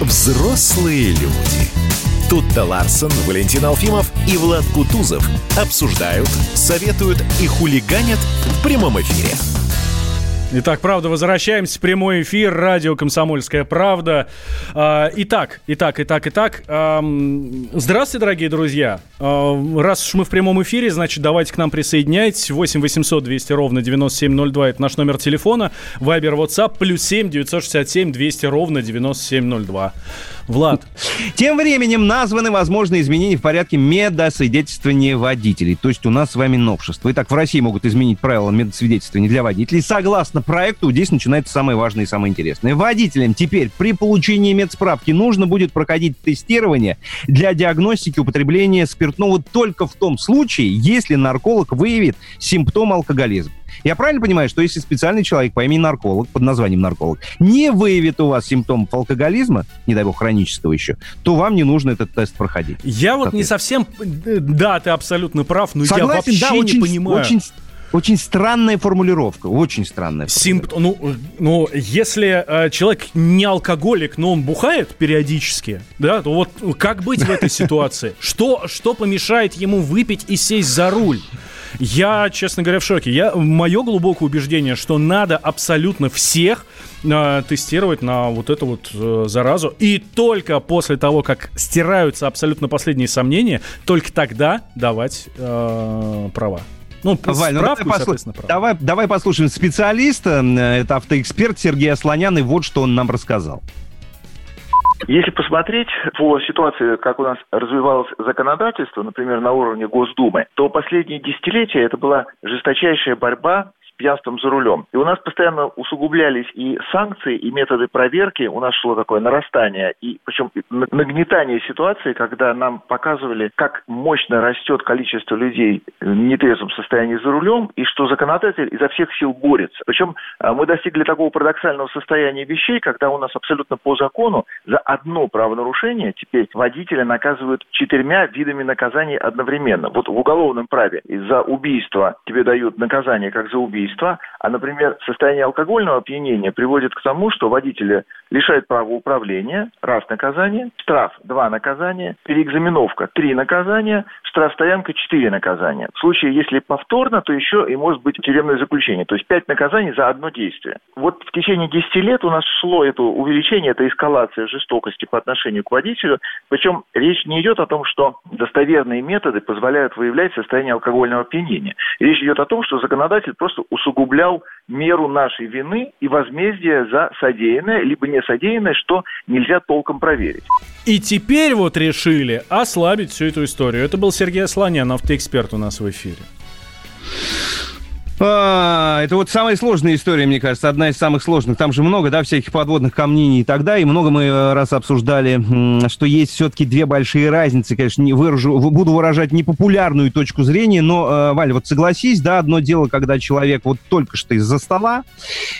Взрослые люди. Тут-то Ларсон, Валентин Алфимов и Влад Кутузов обсуждают, советуют и хулиганят в прямом эфире. Итак, правда, возвращаемся в прямой эфир. Радио «Комсомольская правда». А, итак, итак, итак, итак. Здравствуйте, дорогие друзья. А, раз уж мы в прямом эфире, значит, давайте к нам присоединяйтесь. 8 800 200 ровно 9702 – это наш номер телефона. Вайбер, WhatsApp, плюс 7 967 200 ровно 9702. Влад. Тем временем названы возможные изменения в порядке медосвидетельствования водителей. То есть у нас с вами новшество. Итак, в России могут изменить правила медосвидетельствования для водителей. Согласно проекту, здесь начинается самое важное и самое интересное. Водителям теперь при получении медсправки нужно будет проходить тестирование для диагностики употребления спиртного только в том случае, если нарколог выявит симптом алкоголизма. Я правильно понимаю, что если специальный человек по имени нарколог, под названием нарколог, не выявит у вас симптомов алкоголизма, не дай бог хронического еще, то вам не нужно этот тест проходить. Я вот не совсем... Да, ты абсолютно прав, но Согласен, я вообще да, очень, не понимаю. Очень очень странная формулировка, очень странная. Симп... Ну, ну, если э, человек не алкоголик, но он бухает периодически, да, то вот как быть в этой ситуации? Что, что помешает ему выпить и сесть за руль? Я, честно говоря, в шоке. Я, мое глубокое убеждение, что надо абсолютно всех э, тестировать на вот эту вот э, заразу. И только после того, как стираются абсолютно последние сомнения, только тогда давать э, права. Ну, Валь, ну давай, послу... давай, давай послушаем специалиста, э, это автоэксперт Сергей Асланян, и вот что он нам рассказал. Если посмотреть по ситуации, как у нас развивалось законодательство, например, на уровне Госдумы, то последние десятилетия это была жесточайшая борьба пьянством за рулем. И у нас постоянно усугублялись и санкции, и методы проверки. У нас шло такое нарастание, и причем нагнетание ситуации, когда нам показывали, как мощно растет количество людей в нетрезвом состоянии за рулем, и что законодатель изо всех сил борется. Причем а, мы достигли такого парадоксального состояния вещей, когда у нас абсолютно по закону за одно правонарушение теперь водителя наказывают четырьмя видами наказаний одновременно. Вот в уголовном праве за убийство тебе дают наказание как за убийство, убийства, а, например, состояние алкогольного опьянения приводит к тому, что водителя лишают права управления, раз наказание, штраф, два наказания, переэкзаменовка, три наказания, штрафстоянка, четыре наказания. В случае, если повторно, то еще и может быть тюремное заключение, то есть пять наказаний за одно действие. Вот в течение 10 лет у нас шло это увеличение, это эскалация жестокости по отношению к водителю, причем речь не идет о том, что достоверные методы позволяют выявлять состояние алкогольного опьянения. Речь идет о том, что законодатель просто усугублял меру нашей вины и возмездия за содеянное, либо не содеянное, что нельзя толком проверить. И теперь вот решили ослабить всю эту историю. Это был Сергей Асланян, автоэксперт у нас в эфире. А, это вот самая сложная история, мне кажется, одна из самых сложных. Там же много, да, всяких подводных камней и далее. И много мы э, раз обсуждали, что есть все-таки две большие разницы. Конечно, не выражу, буду выражать непопулярную точку зрения, но, э, Валь, вот согласись, да, одно дело, когда человек вот только что из-за стола,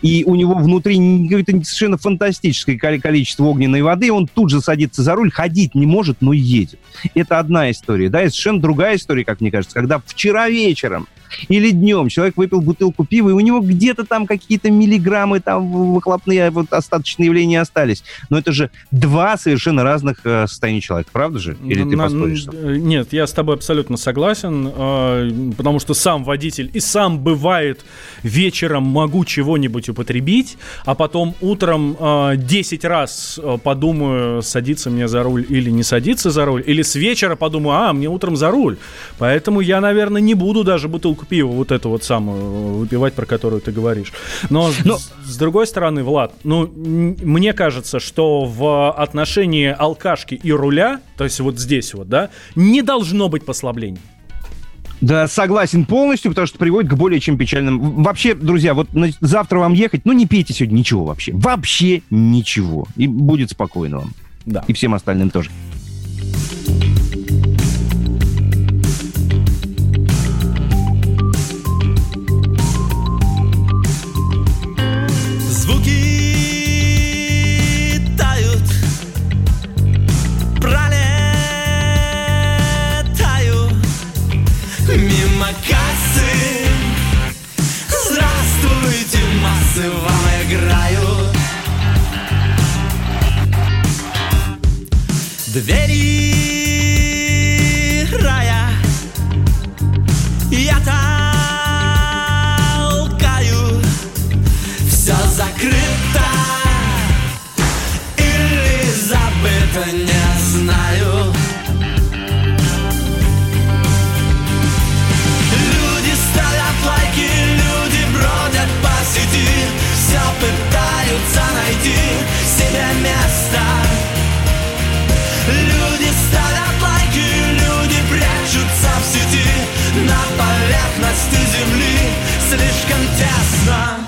и у него внутри какое-то совершенно фантастическое количество огненной воды, он тут же садится за руль, ходить не может, но едет. Это одна история, да, и совершенно другая история, как мне кажется, когда вчера вечером или днем человек выпил бутылку пива, и у него где-то там какие-то миллиграммы там выхлопные вот остаточные явления остались. Но это же два совершенно разных э, состояния человека, правда же? Или ты поспоришь? Нет, я с тобой абсолютно согласен, э, потому что сам водитель и сам бывает вечером могу чего-нибудь употребить, а потом утром э, 10 раз э, подумаю, садиться мне за руль или не садиться за руль, или с вечера подумаю, а, мне утром за руль. Поэтому я, наверное, не буду даже бутылку бутылку пива, вот эту вот самую, выпивать, про которую ты говоришь. Но, Но... С, с другой стороны, Влад, ну, мне кажется, что в отношении алкашки и руля, то есть вот здесь вот, да, не должно быть послаблений. Да, согласен полностью, потому что приводит к более чем печальным. Вообще, друзья, вот завтра вам ехать, ну не пейте сегодня ничего вообще. Вообще ничего. И будет спокойно вам. Да. И всем остальным тоже. Закрыто Или забыто, не знаю. Люди ставят лайки, люди бродят по сети. Все пытаются найти себе место. Люди ставят лайки, люди прячутся в сети. На поверхности земли слишком тесно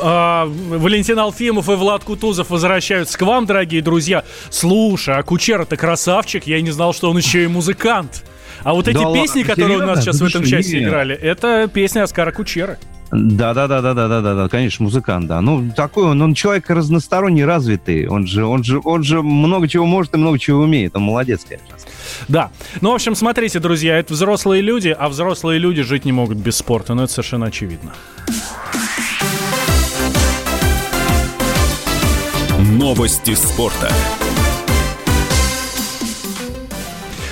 А, Валентин Алфимов и Влад Кутузов возвращаются к вам, дорогие друзья. Слушай, а Кучера-то красавчик, я не знал, что он еще и музыкант. А вот эти Да песни, ладно, которые у нас серьезно? сейчас в Да этом ты что, часе нет. играли, это песня Оскара Кучера. Да, да, да, да, да, да, да, да, конечно, музыкант, да. Ну, такой он, он человек разносторонне развитый. Он же, он же, он же много чего может и много чего умеет. Он молодец, конечно. Да. Ну, в общем, смотрите, друзья, это взрослые люди, а взрослые люди жить не могут без спорта. Ну, это совершенно очевидно. Новости спорта.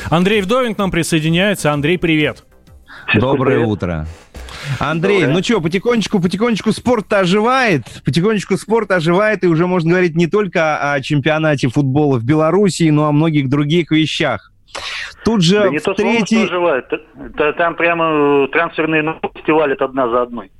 Андрей Вдовин к нам присоединяется. Андрей, привет. Доброе утро. Андрей, Доброе. ну что, потихонечку, потихонечку спорт оживает, потихонечку спорт оживает, и уже можно говорить не только о чемпионате футбола в Белоруссии, но о многих других вещах. Тут же Да не то слово, третий... что оживает. Там прямо э, трансферные новости валят одна за одной.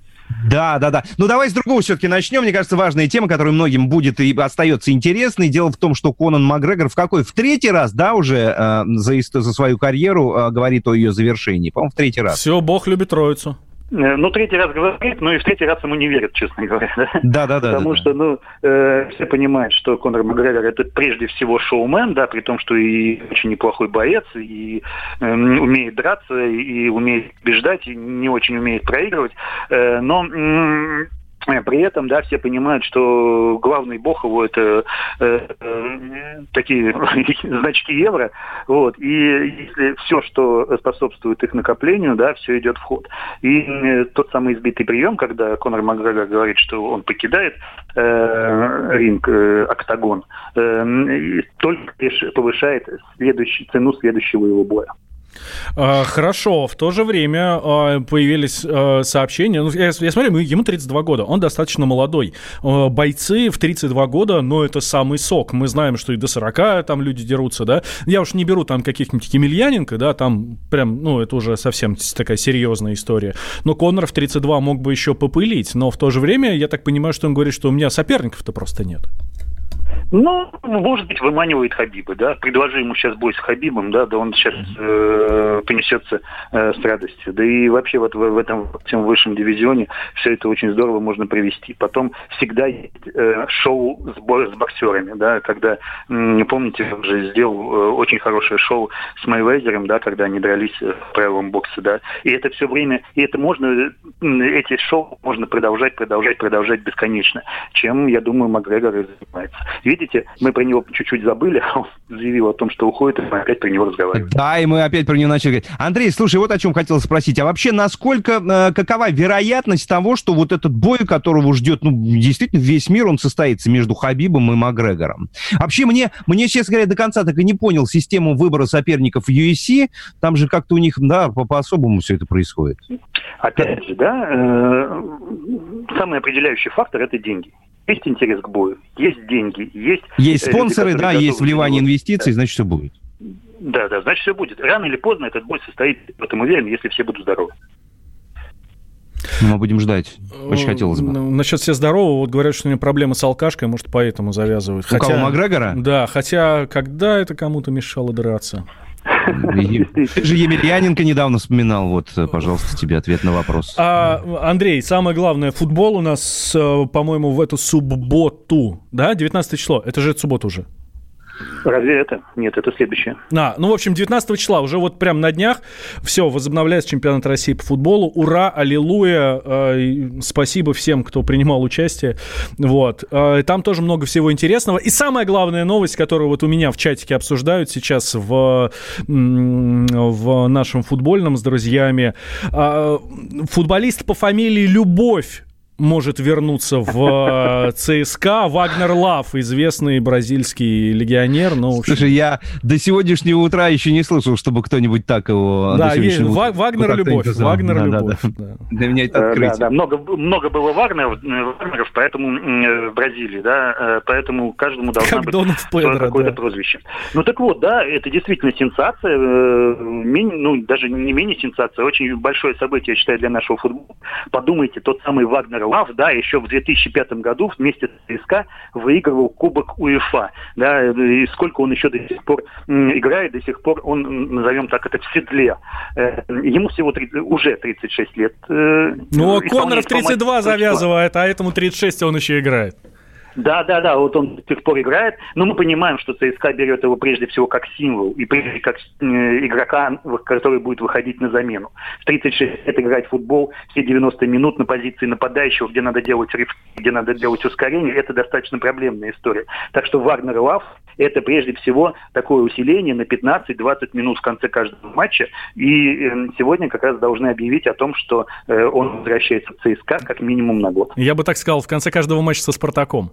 Да, да, да. Ну, давай с другого все-таки начнем. Мне кажется, важная тема, которая многим будет и остается интересной. Дело в том, что Конан Макгрегор в какой? В третий раз, да, уже э, за, за свою карьеру э, говорит о ее завершении. По-моему, в третий раз. Все, Бог любит троицу. Э, Ну, третий раз говорит, но и в третий раз ему не верят, честно говоря. да. Да, да, да. Потому да, что, ну, э, все понимают, что Конор Макгрегор это прежде всего шоумен, да, при том, что и очень неплохой боец, и эм, умеет драться, и умеет побеждать, и не очень умеет проигрывать. Э, но э, при этом, да, все понимают, что главный бог его это э, э, такие значки евро, вот, и если все, что способствует их накоплению, да, все идет в ход. И э, тот самый избитый прием, когда Конор Макгрегор говорит, что он покидает э, ринг, э, октагон, э, только лишь повышает следующий, цену следующего его боя. А, Хорошо, в то же время а, появились а, сообщения. Ну, я, смотрю, ему 32 года, он достаточно молодой. Бойцы в 32 года, но это самый сок. Мы знаем, что и до 40 там люди дерутся, да. Я уж не беру там каких-нибудь Емельяненко, да, там прям, ну, это уже совсем такая серьезная история. Но Коннор в 32 мог бы еще попылить, но в то же время я так понимаю, что он говорит, что у меня соперников-то просто нет. Ну, может быть, выманивает Хабиба, да. Предложи ему сейчас бой с Хабибом, да, да он сейчас э, понесется э, с радостью. Да и вообще вот в, в этом всем высшем дивизионе все это очень здорово можно провести. Потом всегда есть э, шоу с, бо- с боксерами, да, когда, не помните, он же сделал э, очень хорошее шоу с Майвезером, да, когда они дрались э, в правилам бокса, да. И это все время, и это можно, эти шоу можно продолжать, продолжать, продолжать бесконечно, чем, я думаю, Макгрегор и занимается. Видите, мы про него чуть-чуть забыли, а он заявил о том, что уходит, и мы опять про него разговариваем. Да, и мы опять про него начали говорить. Андрей, слушай, вот о чем хотел спросить. А вообще, насколько, э, какова вероятность того, что вот этот бой, которого ждет, ну, действительно, весь мир, он состоится между Хабибом и Макгрегором? Вообще, мне, мне, честно говоря, до конца так и не понял систему выбора соперников в UFC. Там же как-то у них, да, по- по-особому все это происходит. Опять же, да, э, самый определяющий фактор – это деньги. Есть интерес к бою, есть деньги, есть... Есть э, спонсоры, люди, да, есть вливание инвестиций, значит, все будет. Да, да, значит, все будет. Рано или поздно этот бой состоит, в этом уверен, если все будут здоровы. Ну, Мы будем ждать. Очень хотелось бы. Ну, Насчет все здорового, вот говорят, что у него проблемы с алкашкой, может, поэтому завязывают. У кого, Макгрегора? Да, хотя когда это кому-то мешало драться? Ты же Емельяненко недавно вспоминал. Вот, пожалуйста, тебе ответ на вопрос. А, Андрей, самое главное, футбол у нас, э, по-моему, в эту субботу, да, 19 число, это же суббота уже. Разве это? Нет, это следующее. А, ну, в общем, 19 числа, уже вот прям на днях, все, возобновляется чемпионат России по футболу. Ура, аллилуйя, э, спасибо всем, кто принимал участие. Вот. Э, там тоже много всего интересного. И самая главная новость, которую вот у меня в чатике обсуждают сейчас в, в нашем футбольном с друзьями. Э, футболист по фамилии Любовь может вернуться в э, ЦСКА. Вагнер Лав, известный бразильский легионер. Ну, общем, Слушай, я до сегодняшнего утра еще не слышал, чтобы кто-нибудь так его... Да, есть, утра Вагнер как-то любовь. Вагнер Да, да, любовь. да. да. Для меня это Э, Да, открытие. да, много, много было Вагнеров, э, Вагнеров, поэтому в Бразилии, да, поэтому каждому должна Как быть Педро, какое-то да. прозвище. Ну так вот, да, это действительно сенсация, ну даже не менее сенсация, очень большое событие, я считаю, для нашего футбола. Подумайте, тот самый Вагнер Лав, да, еще в 2005 году вместе с ЦСКА выигрывал Кубок УЕФА, да, и сколько он еще до сих пор играет, до сих пор он, назовем так, это в седле. Э, Ему всего 30 уже 36 лет. э, Ну, а Коннор в 32 исполнять- завязывает, а этому 36, он еще играет. Да, да, да, вот он до сих пор играет, но мы понимаем, что ЦСКА берет его прежде всего как символ и прежде как э, игрока, который будет выходить на замену. В 36 лет играть в футбол все 90 минут на позиции нападающего, где надо делать риф, где надо делать ускорение, это достаточно проблемная история. Так что Вагнер Лав это прежде всего такое усиление на 15-20 минут в конце каждого матча. И э, сегодня как раз должны объявить о том, что э, он возвращается в ЦСКА как минимум на год. Я бы так сказал, в конце каждого матча со Спартаком.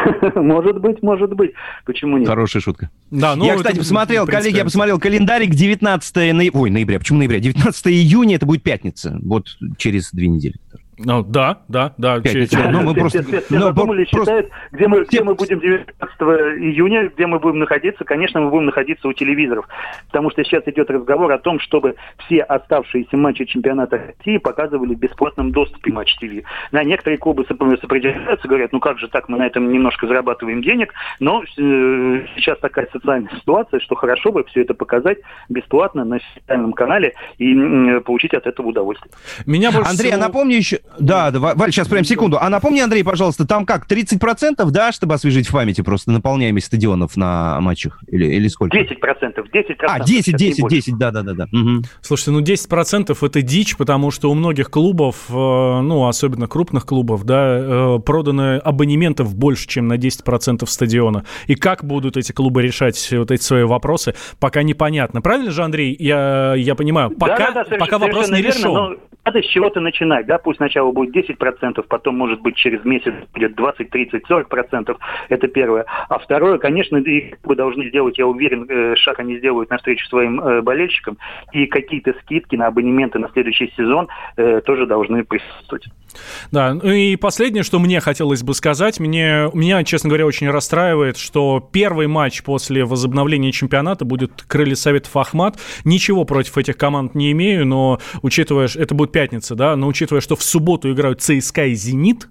Может быть, может быть. Почему нет? Хорошая шутка. Да, ну, я, кстати, посмотрел, коллеги, я посмотрел календарик 19 ноября. Ой, ноября, почему ноября? 19 июня, это будет пятница. Вот через две недели. Ну, да, да, да. че- че- Ну, мы Все- просто- все- все ну, задумались, просто- считают, где мы, где мы будем 19 июня, где мы будем находиться. Конечно, мы будем находиться у телевизоров. Потому что сейчас идет разговор о том, чтобы все оставшиеся матчи чемпионата России показывали в бесплатном доступе Матч ТВ. Да, некоторые клубы соп- сопротивляются, говорят, ну как же так, мы на этом немножко зарабатываем денег. Но э, сейчас такая социальная ситуация, что хорошо бы все это показать бесплатно на федеральном канале и м, получить от этого удовольствие. Меня больше Андрей, а всего- напомни еще... Да, да, Ва- Валь, сейчас прям секунду. А напомни, Андрей, пожалуйста, там как, 30%, да, чтобы освежить в памяти просто наполняемость стадионов на матчах? Или, или сколько? 10 процентов, 10 А, 10, 10, 10, да-да-да. Слушайте, ну 10% это дичь, потому что у многих клубов, э, ну, особенно крупных клубов, да, э, продано абонементов больше, чем на 10% стадиона. И как будут эти клубы решать вот эти свои вопросы, пока непонятно. Правильно же, Андрей? Я, я понимаю, пока, Да-да-да, соверш- пока вопрос не решен. но надо с чего-то начинать, да, пусть сначала будет 10%, потом, может быть, через месяц будет 20, 30, 40%, это первое. А второе, конечно, и вы должны сделать, я уверен, э, шаг они сделают навстречу своим э, болельщикам, и какие-то скидки на абонементы на следующий сезон э, тоже должны присутствовать. Да, ну и последнее, что мне хотелось бы сказать, мне, меня, честно говоря, очень расстраивает, что первый матч после возобновления чемпионата будет Крылья Советов Ахмат. Ничего против этих команд не имею, но учитывая, это будет пятница, да, но учитывая, что в субботу играют ЦСКА и «Зенит»,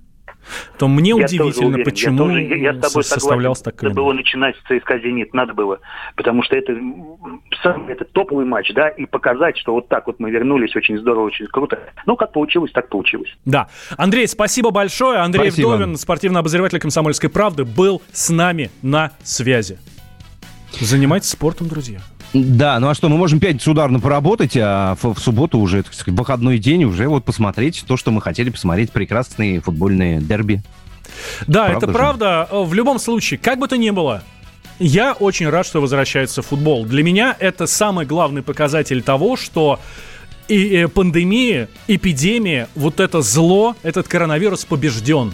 то мне я удивительно, уверен, почему я, тоже, я, я с тобой составлялся так Надо было начинать с ЦСКА «Зенит», надо было, потому что это, это топовый матч, да, и показать, что вот так вот мы вернулись, очень здорово, очень круто. Ну, как получилось, так получилось. Да. Андрей, спасибо большое. Андрей спасибо. Вдовин, спортивный обозреватель «Комсомольской правды», был с нами на связи. Занимайтесь спортом, друзья. Да, ну а что, мы можем пятницу ударно поработать, а в, в субботу уже, так сказать, выходной день уже вот посмотреть то, что мы хотели посмотреть, прекрасные футбольные дерби. Да, правда это же? правда. В любом случае, как бы то ни было, я очень рад, что возвращается футбол. Для меня это самый главный показатель того, что и пандемия, эпидемия, вот это зло, этот коронавирус побежден.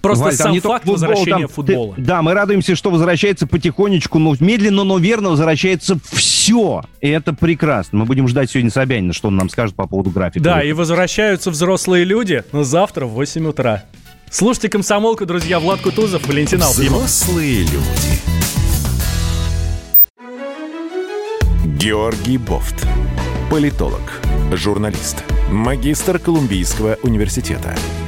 Просто Валь, сам факт футбол, возвращения там, футбола. Ты, да, мы радуемся, что возвращается потихонечку, но медленно, но верно возвращается все. И это прекрасно. Мы будем ждать сегодня Собянина, что он нам скажет по поводу графика. Да, и возвращаются взрослые люди, но завтра в 8 утра. Слушайте «Комсомолку», друзья, Влад Кутузов, Валентин Алфимов. Взрослые люди. Георгий Бофт. Политолог, журналист, магистр Колумбийского университета –